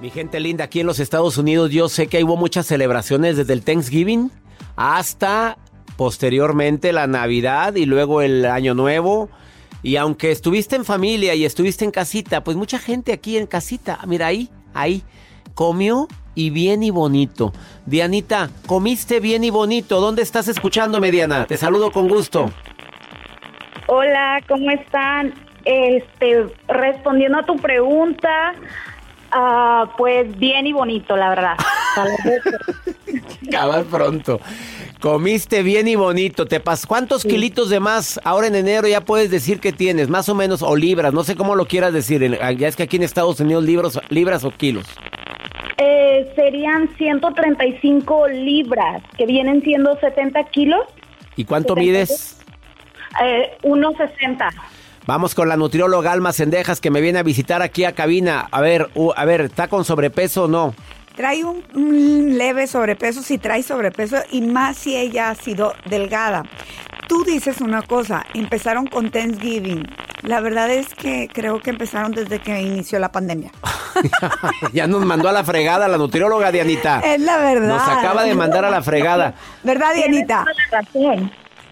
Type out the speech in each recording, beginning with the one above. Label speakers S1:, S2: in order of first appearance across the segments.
S1: Mi gente linda, aquí en los Estados Unidos yo sé que hubo muchas celebraciones desde el Thanksgiving hasta posteriormente la Navidad y luego el Año Nuevo. Y aunque estuviste en familia y estuviste en casita, pues mucha gente aquí en casita, mira ahí, ahí, comió y bien y bonito. Dianita, comiste bien y bonito. ¿Dónde estás escuchándome, Diana? Te saludo con gusto.
S2: Hola, ¿cómo están? Este, respondiendo a tu pregunta, ah, pues bien y bonito, la verdad.
S1: Cabal pronto. Comiste bien y bonito. ¿Te pas ¿Cuántos kilitos de más ahora en enero ya puedes decir que tienes? Más o menos, o libras, no sé cómo lo quieras decir. En- Ya es que aquí en Estados Unidos libros, libras o kilos.
S2: Eh, serían 135 libras, que vienen siendo 70 kilos,
S1: ¿Y cuánto
S2: 70.
S1: mides?
S2: eh, 1,60.
S1: Vamos con la nutrióloga Alma Sendejas que me viene a visitar aquí a cabina. A ver, uh, a ver, ¿está con sobrepeso o no?
S3: Trae un, un leve sobrepeso si trae sobrepeso y más si ella ha sido delgada. Tú dices una cosa, empezaron con Thanksgiving. La verdad es que creo que empezaron desde que inició la pandemia.
S1: ya nos mandó a la fregada la nutrióloga Dianita.
S3: Es la verdad.
S1: Nos acaba de mandar a la fregada.
S3: ¿Verdad, Dianita?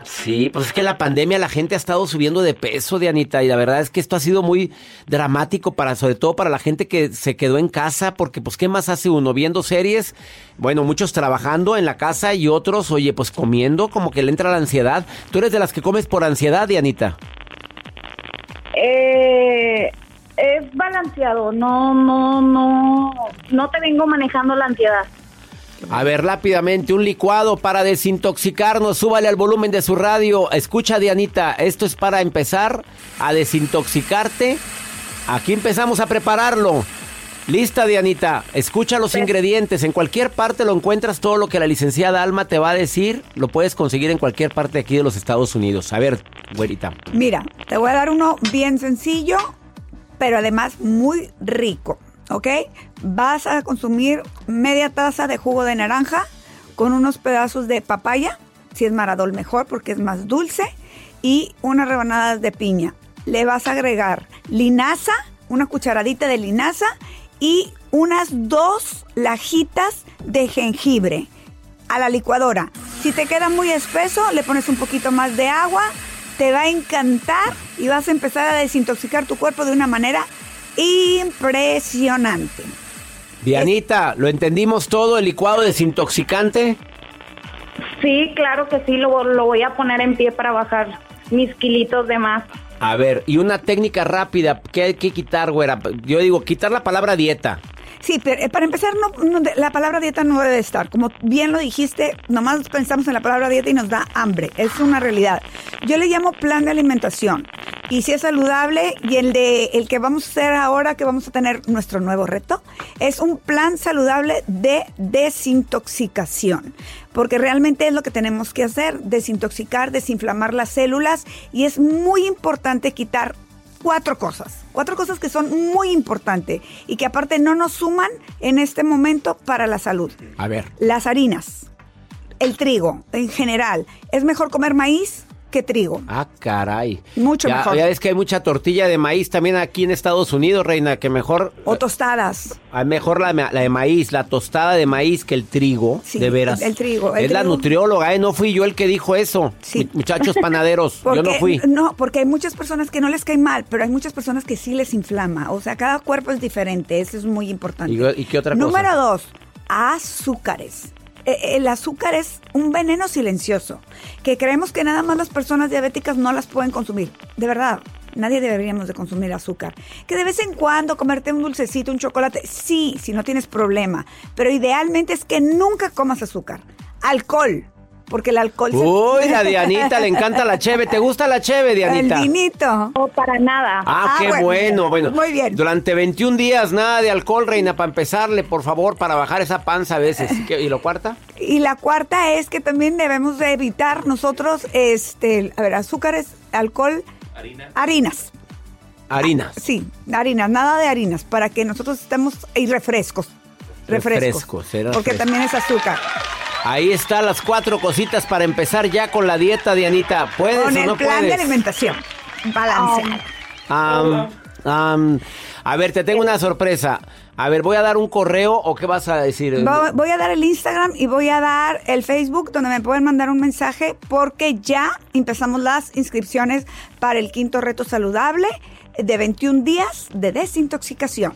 S1: Sí, pues es que la pandemia la gente ha estado subiendo de peso, Dianita, y la verdad es que esto ha sido muy dramático para, sobre todo para la gente que se quedó en casa, porque pues ¿qué más hace uno? Viendo series, bueno, muchos trabajando en la casa y otros, oye, pues comiendo, como que le entra la ansiedad. ¿Tú eres de las que comes por ansiedad, Dianita?
S2: Eh, es balanceado, no, no, no, no te vengo manejando la ansiedad.
S1: A ver, rápidamente, un licuado para desintoxicarnos. Súbale al volumen de su radio. Escucha, Dianita, esto es para empezar a desintoxicarte. Aquí empezamos a prepararlo. Lista, Dianita. Escucha los ingredientes. En cualquier parte lo encuentras todo lo que la licenciada Alma te va a decir. Lo puedes conseguir en cualquier parte aquí de los Estados Unidos. A ver, güerita.
S3: Mira, te voy a dar uno bien sencillo, pero además muy rico, ¿ok? Vas a consumir media taza de jugo de naranja con unos pedazos de papaya, si es maradol mejor porque es más dulce, y unas rebanadas de piña. Le vas a agregar linaza, una cucharadita de linaza y unas dos lajitas de jengibre a la licuadora. Si te queda muy espeso, le pones un poquito más de agua, te va a encantar y vas a empezar a desintoxicar tu cuerpo de una manera impresionante.
S1: Dianita, ¿lo entendimos todo? ¿El licuado desintoxicante?
S2: Sí, claro que sí, lo, lo voy a poner en pie para bajar mis kilitos de más.
S1: A ver, y una técnica rápida. ¿Qué hay que quitar, güera? Yo digo, quitar la palabra dieta.
S3: Sí, pero eh, para empezar, no, no la palabra dieta no debe estar. Como bien lo dijiste, nomás pensamos en la palabra dieta y nos da hambre. Es una realidad. Yo le llamo plan de alimentación. Y si es saludable, y el de el que vamos a hacer ahora, que vamos a tener nuestro nuevo reto, es un plan saludable de desintoxicación. Porque realmente es lo que tenemos que hacer, desintoxicar, desinflamar las células. Y es muy importante quitar cuatro cosas. Cuatro cosas que son muy importantes y que aparte no nos suman en este momento para la salud.
S1: A ver.
S3: Las harinas, el trigo en general. Es mejor comer maíz que trigo.
S1: Ah, caray.
S3: Mucho
S1: Ya-
S3: mejor.
S1: Ya es que hay mucha tortilla de maíz también aquí en Estados Unidos, reina, que mejor...
S3: O tostadas.
S1: Ah, Mejor la, la de maíz, la tostada de maíz que el trigo,
S3: Sí,
S1: de veras.
S3: el trigo, el
S1: es la nutrióloga, ¿eh? No fui yo el que dijo eso.
S3: Sí.
S1: Mu- Muchachos panaderos, yo no fui.
S3: No, porque hay muchas personas que no les cae mal, pero hay muchas personas que sí les inflama. O sea, cada cuerpo es diferente. Eso es muy importante.
S1: ¿Y, y qué otra cosa?
S3: Número dos, azúcares. Eh, El azúcar es un veneno silencioso, que creemos que nada más las personas diabéticas no las pueden consumir. De verdad, nadie deberíamos de consumir azúcar. Que de vez en cuando comerte un dulcecito, un chocolate, sí, si no tienes problema. Pero idealmente es que nunca comas azúcar. Alcohol, porque el alcohol... se-
S1: Uy, a Dianita le encanta la cheve. ¿Te gusta la cheve, Dianita?
S3: El vinito.
S2: No, para nada.
S1: Ah,
S3: Ah,
S1: qué
S3: bueno.
S1: bueno, bueno.
S3: Muy bien.
S1: Durante 21 días, nada de alcohol, reina, para empezarle, por favor, para bajar esa panza a veces. ¿Qué- ¿Y lo cuarta?
S3: Y la cuarta es que también debemos de evitar nosotros, este, a ver, azúcares, alcohol, harinas.
S1: Harinas.
S3: Sí, harinas, nada de harinas, para que nosotros estemos, y refrescos. Refrescos.
S1: Refrescos, era
S3: porque
S1: refresco.
S3: también es azúcar.
S1: Ahí están las cuatro cositas para empezar ya con la dieta, Dianita. ¿Puedes
S3: Con
S1: o
S3: el
S1: no
S3: plan
S1: puedes?
S3: de alimentación.
S1: Am, a ver, te tengo una sorpresa. A ver, voy a dar un correo o qué vas a decir.
S3: Vo- Voy a dar el Instagram y voy a dar el Facebook donde me pueden mandar un mensaje porque ya empezamos las inscripciones para el quinto reto saludable de 21 días de desintoxicación.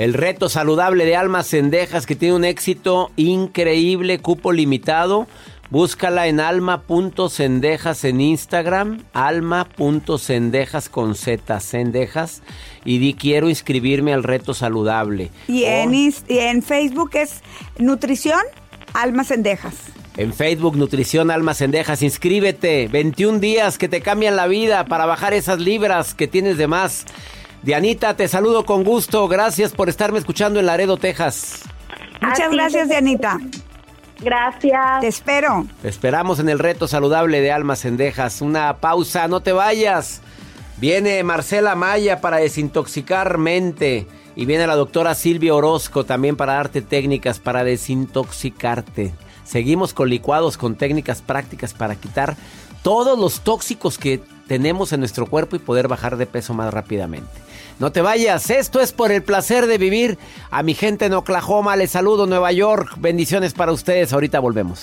S1: El reto saludable de almas cendejas que tiene un éxito increíble, cupo limitado. Búscala en alma.cendejas en Instagram, alma.cendejas con Z, cendejas, y di quiero inscribirme al reto saludable.
S3: Y, en, Ins- y en Facebook es Nutrición Almas Cendejas.
S1: en Facebook, Nutrición Almas Cendejas, inscríbete. 21 días que te cambian la vida para bajar esas libras que tienes de más. Dianita, te saludo con gusto. Gracias por estarme escuchando en Laredo, Texas.
S3: Muchas gracias. Dianita.
S2: Gracias.
S3: Te espero.
S1: Te esperamos en el reto saludable de Almas Cendejas. Una pausa, no te vayas. Viene Marcela Maya para desintoxicar mente. Y viene la doctora Silvia Orozco también para darte técnicas para desintoxicarte. Seguimos con licuados, con técnicas prácticas para quitar todos los tóxicos que tenemos en nuestro cuerpo y poder bajar de peso más rápidamente. No te vayas, esto es por el placer de vivir. A mi gente en Oklahoma les saludo, Nueva York. Bendiciones para ustedes, ahorita volvemos.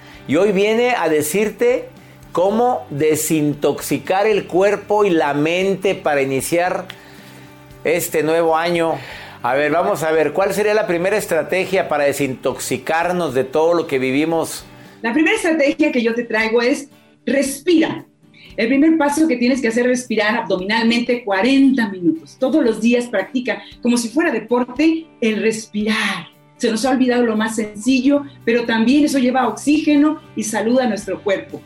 S1: y hoy viene a decirte cómo desintoxicar el cuerpo y la mente para iniciar este nuevo año. A ver, vamos a ver, ¿cuál sería la primera estrategia para desintoxicarnos de todo lo que vivimos?
S4: La primera estrategia que yo te traigo es respira. El primer paso que tienes que hacer es respirar abdominalmente 40 minutos. Todos los días practica como si fuera deporte el respirar. Se nos ha olvidado lo más sencillo, pero también eso lleva oxígeno y salud a nuestro cuerpo.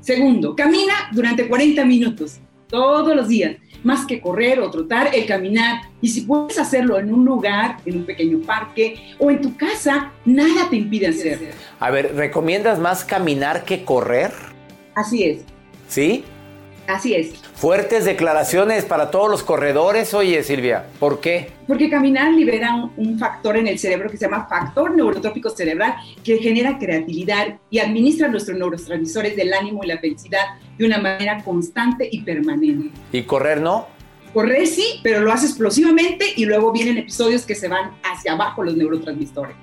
S4: Segundo, camina durante 40 minutos, todos los días. Más que correr o trotar, el caminar. Y si puedes hacerlo en un lugar, en un pequeño parque o en tu casa, nada te impide hacerlo.
S1: A ver, ¿recomiendas más caminar que correr?
S4: Así es,
S1: ¿Sí?
S4: Así es.
S1: Fuertes declaraciones para todos los corredores, oye Silvia, ¿por qué?
S4: Porque caminar libera un, un factor en el cerebro que se llama factor neurotrópico cerebral que genera creatividad y administra nuestros neurotransmisores del ánimo y la felicidad de una manera constante y permanente.
S1: ¿Y correr no?
S4: Correr sí, pero lo hace explosivamente y luego vienen episodios que se van hacia abajo los neurotransmisores.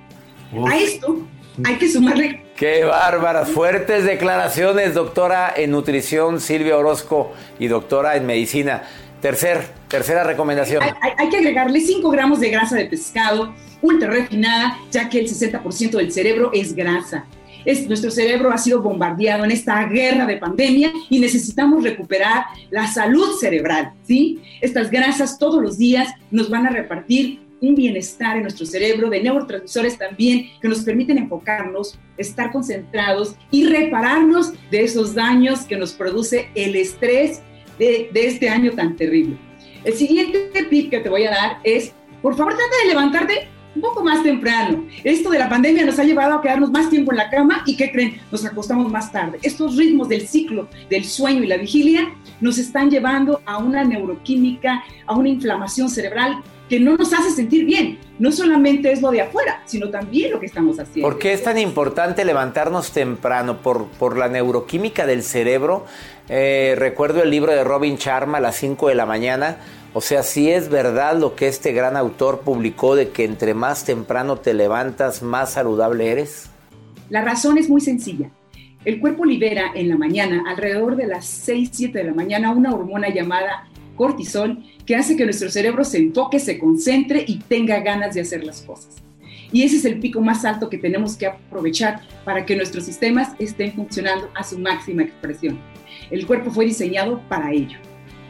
S1: Uf.
S4: A esto hay que sumarle.
S1: Qué bárbaras, fuertes declaraciones, doctora en nutrición Silvia Orozco y doctora en medicina. Tercer, tercera recomendación.
S4: Hay, que agregarle 5 gramos de grasa de pescado ultra refinada, ya que el 60% del cerebro es grasa. Es, nuestro cerebro ha sido bombardeado en esta guerra de pandemia y necesitamos recuperar la salud cerebral, ¿sí? Estas grasas todos los días nos van a repartir un bienestar en nuestro cerebro, de neurotransmisores también, que nos permiten enfocarnos, estar concentrados y repararnos de esos daños que nos produce el estrés de, este año tan terrible. El siguiente tip que te voy a dar es, por favor, trata de levantarte un poco más temprano. Esto de la pandemia nos ha llevado a quedarnos más tiempo en la cama y ¿qué creen? Nos acostamos más tarde. Estos ritmos del ciclo del sueño y la vigilia nos están llevando a una neuroquímica, a una inflamación cerebral que no nos hace sentir bien. No solamente es lo de afuera, sino también lo que estamos haciendo.
S1: ¿Por qué es tan importante levantarnos temprano? ¿Por, por la neuroquímica del cerebro? Eh, recuerdo el libro de Robin Sharma a las 5 de la mañana o sea, si es verdad lo que este gran autor publicó de que entre más temprano te levantas, más saludable eres.
S4: La razón es muy sencilla. El cuerpo libera en la mañana, alrededor de las 6, 7 de la mañana, una hormona llamada cortisol que hace que nuestro cerebro se enfoque, se concentre y tenga ganas de hacer las cosas. Y ese es el pico más alto que tenemos que aprovechar para que nuestros sistemas estén funcionando a su máxima expresión. El cuerpo fue diseñado para ello.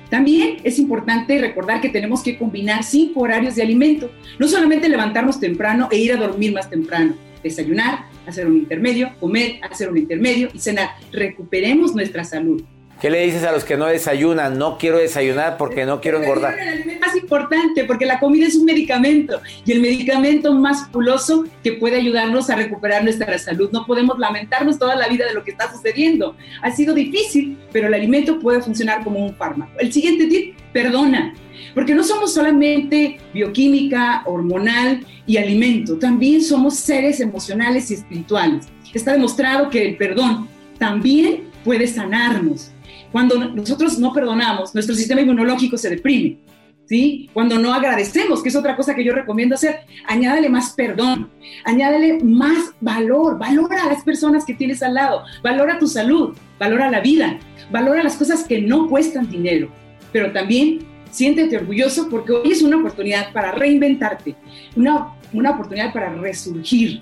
S4: También es importante recordar que tenemos que combinar cinco horarios de alimento, no solamente levantarnos temprano e ir a dormir más temprano, desayunar, hacer un intermedio, comer, hacer un intermedio y cenar. Recuperemos nuestra salud.
S1: ¿Qué le dices a los que no desayunan? No quiero desayunar porque no quiero engordar.
S4: Es más importante porque la comida es un medicamento y el medicamento más puloso que puede ayudarnos a recuperar nuestra salud. No podemos lamentarnos toda la vida de lo que está sucediendo. Ha sido difícil, pero el alimento puede funcionar como un fármaco. El siguiente tip, perdona. Porque no somos solamente bioquímica, hormonal y alimento, también somos seres emocionales y espirituales. Está demostrado que el perdón también puede sanarnos. Cuando nosotros no perdonamos, nuestro sistema inmunológico se deprime. ¿Sí? Cuando no agradecemos, que es otra cosa que yo recomiendo hacer, añádale más perdón, añádale más valor, valora a las personas que tienes al lado, valora tu salud, valora la vida, valora las cosas que no cuestan dinero, pero también siéntete orgulloso porque hoy es una oportunidad para reinventarte, una, una oportunidad para resurgir.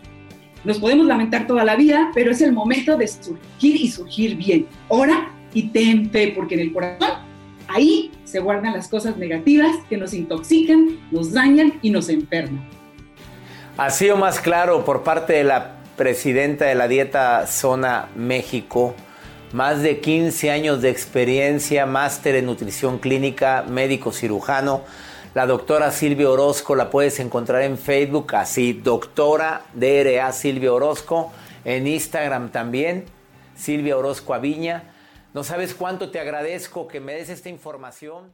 S4: Nos podemos lamentar toda la vida, pero es el momento de surgir y surgir bien. Ora y ten fe, porque en el corazón ahí se guardan las cosas negativas que nos intoxican, nos dañan y nos enferman.
S1: Así o más claro por parte de la presidenta de la Dieta Zona México, más de 15 años de experiencia, máster en nutrición clínica, médico cirujano. La doctora Silvia Orozco la puedes encontrar en Facebook, así, doctora DRA Silvia Orozco, en Instagram también, Silvia Orozco Aviña. No sabes cuánto te agradezco que me des esta información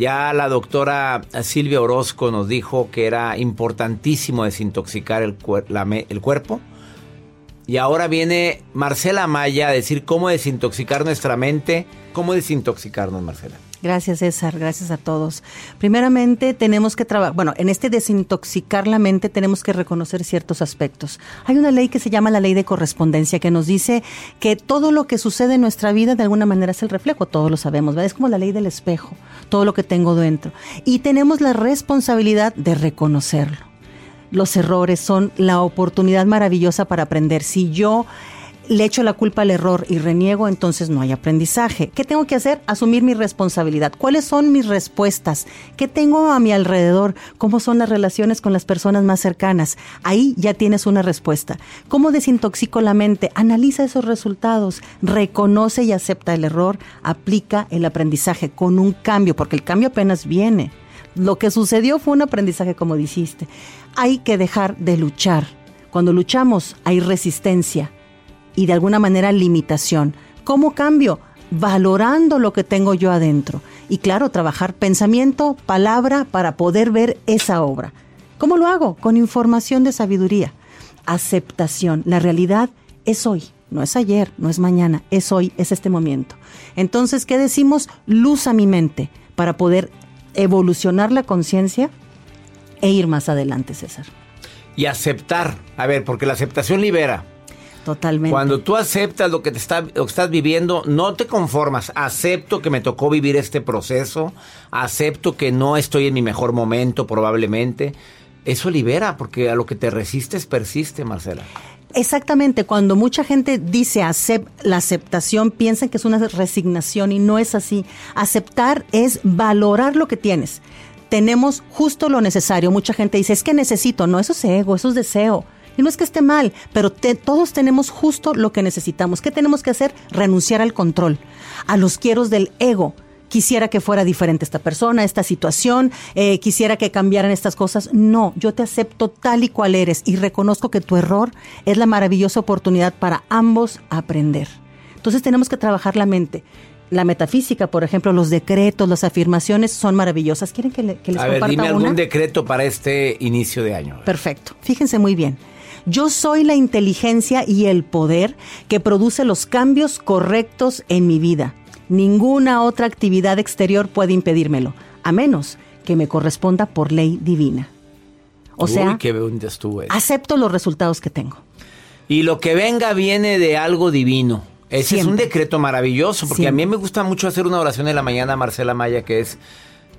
S1: Ya la doctora Silvia Orozco nos dijo que era importantísimo desintoxicar el, el cuerpo. Y ahora viene Marcela Maya a decir cómo desintoxicar nuestra mente. ¿Cómo desintoxicarnos, Marcela?
S5: Gracias, César. Gracias a todos. Primeramente, tenemos que trabajar, bueno, en este desintoxicar la mente tenemos que reconocer ciertos aspectos. Hay una ley que se llama la ley de correspondencia que nos dice que todo lo que sucede en nuestra vida de alguna manera es el reflejo, todos lo sabemos, ¿verdad? Es como la ley del espejo, todo lo que tengo dentro. Y tenemos la responsabilidad de reconocerlo. Los errores son la oportunidad maravillosa para aprender. Si yo le echo la culpa al error y reniego, entonces no hay aprendizaje. ¿Qué tengo que hacer? Asumir mi responsabilidad. ¿Cuáles son mis respuestas? ¿Qué tengo a mi alrededor? ¿Cómo son las relaciones con las personas más cercanas? Ahí ya tienes una respuesta. ¿Cómo desintoxico la mente? Analiza esos resultados, reconoce y acepta el error, aplica el aprendizaje con un cambio, porque el cambio apenas viene. Lo que sucedió fue un aprendizaje, como dijiste. Hay que dejar de luchar. Cuando luchamos hay resistencia y de alguna manera limitación. ¿Cómo cambio? Valorando lo que tengo yo adentro. Y claro, trabajar pensamiento, palabra para poder ver esa obra. ¿Cómo lo hago? Con información de sabiduría. Aceptación. La realidad es hoy, no es ayer, no es mañana, es hoy, es este momento. Entonces, ¿qué decimos? Luz a mi mente para poder evolucionar la conciencia e ir más adelante, César.
S1: Y aceptar. A ver, porque la aceptación libera.
S5: Totalmente.
S1: Cuando tú aceptas lo que, te está, lo que estás viviendo, no te conformas. Acepto que me tocó vivir este proceso. Acepto que no estoy en mi mejor momento, probablemente. Eso libera, porque a lo que te resistes persiste, Marcela.
S5: Exactamente, cuando mucha gente dice la aceptación, piensan que es una resignación y no es así. Aceptar es valorar lo que tienes. Tenemos justo lo necesario. Mucha gente dice, es que necesito. No, eso es ego, eso es deseo. Y no es que esté mal, pero todos tenemos justo lo que necesitamos. ¿Qué tenemos que hacer? Renunciar al control, a los quieros del ego quisiera que fuera diferente esta persona, esta situación, eh, quisiera que cambiaran estas cosas. No, yo te acepto tal y cual eres y reconozco que tu error es la maravillosa oportunidad para ambos aprender. Entonces tenemos que trabajar la mente. La metafísica, por ejemplo, los decretos, las afirmaciones son maravillosas. ¿Quieren que, les comparta
S1: A ver, dime
S5: algún
S1: algún decreto para este inicio de año.
S5: Perfecto. Fíjense muy bien. Yo soy la inteligencia y el poder que produce los cambios correctos en mi vida. Ninguna otra actividad exterior puede impedírmelo, a menos que me corresponda por ley divina. O sea, acepto los resultados que tengo.
S1: Y lo que venga viene de algo divino. Ese es un decreto maravilloso, porque a mí me gusta mucho hacer una oración en la mañana, Marcela Maya, que es,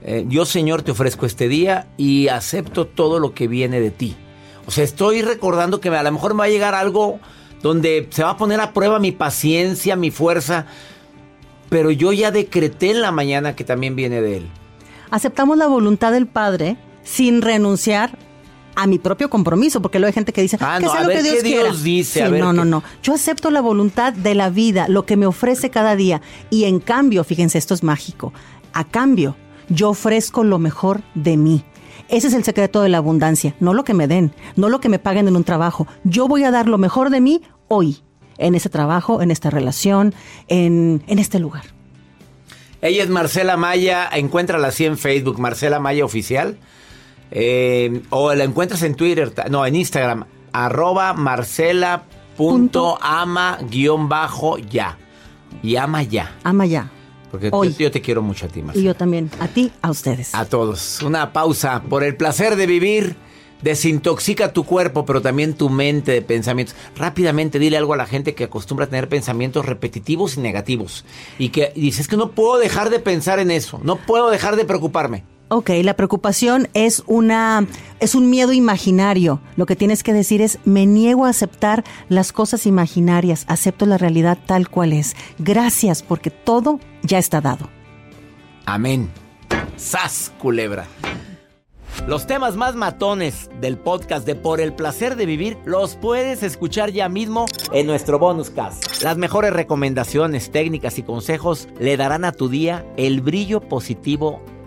S1: eh, yo Señor te ofrezco este día y acepto todo lo que viene de ti. O sea, estoy recordando que a lo mejor me va a llegar algo donde se va a poner a prueba mi paciencia, mi fuerza, pero yo ya decreté en la mañana que también viene de Él.
S5: Aceptamos la voluntad del Padre sin renunciar a mi propio compromiso, porque luego hay gente que dice,
S1: ah,
S5: que
S1: no,
S5: sea lo
S1: ver
S5: que Dios
S1: qué
S5: quiera.
S1: Dios dice, a ver
S5: no, no, no. Yo acepto la voluntad de la vida, lo que me ofrece cada día. Y en cambio, fíjense, esto es mágico. A cambio, yo ofrezco lo mejor de mí. Ese es el secreto de la abundancia. No lo que me den, no lo que me paguen en un trabajo. Yo voy a dar lo mejor de mí hoy, en ese trabajo, en esta relación, en, en este lugar.
S1: Ella es Marcela Maya, encuéntrala así en Facebook, Marcela Maya Oficial. Eh, o la encuentras en Twitter, no, en Instagram, arroba marcela.ama guion bajo ya. Y ama ya.
S5: Ama ya.
S1: Porque
S5: Hoy.
S1: yo, te quiero mucho a ti,
S5: Y
S1: Marcela.
S5: yo también. A ti, a ustedes.
S1: A todos. Una pausa por el placer de vivir. Desintoxica tu cuerpo, pero también tu mente de pensamientos. Rápidamente dile algo a la gente que acostumbra a tener pensamientos repetitivos y negativos. Y que dices que no puedo dejar de pensar en eso. No puedo dejar de preocuparme.
S5: Ok, la preocupación es una es un miedo imaginario. Lo que tienes que decir es me niego a aceptar las cosas imaginarias, acepto la realidad tal cual es. Gracias porque todo ya está dado.
S1: Amén. Sas, culebra. Los temas más matones del podcast de Por el placer de vivir los puedes escuchar ya mismo en nuestro bonus cast. Las mejores recomendaciones, técnicas y consejos le darán a tu día el brillo positivo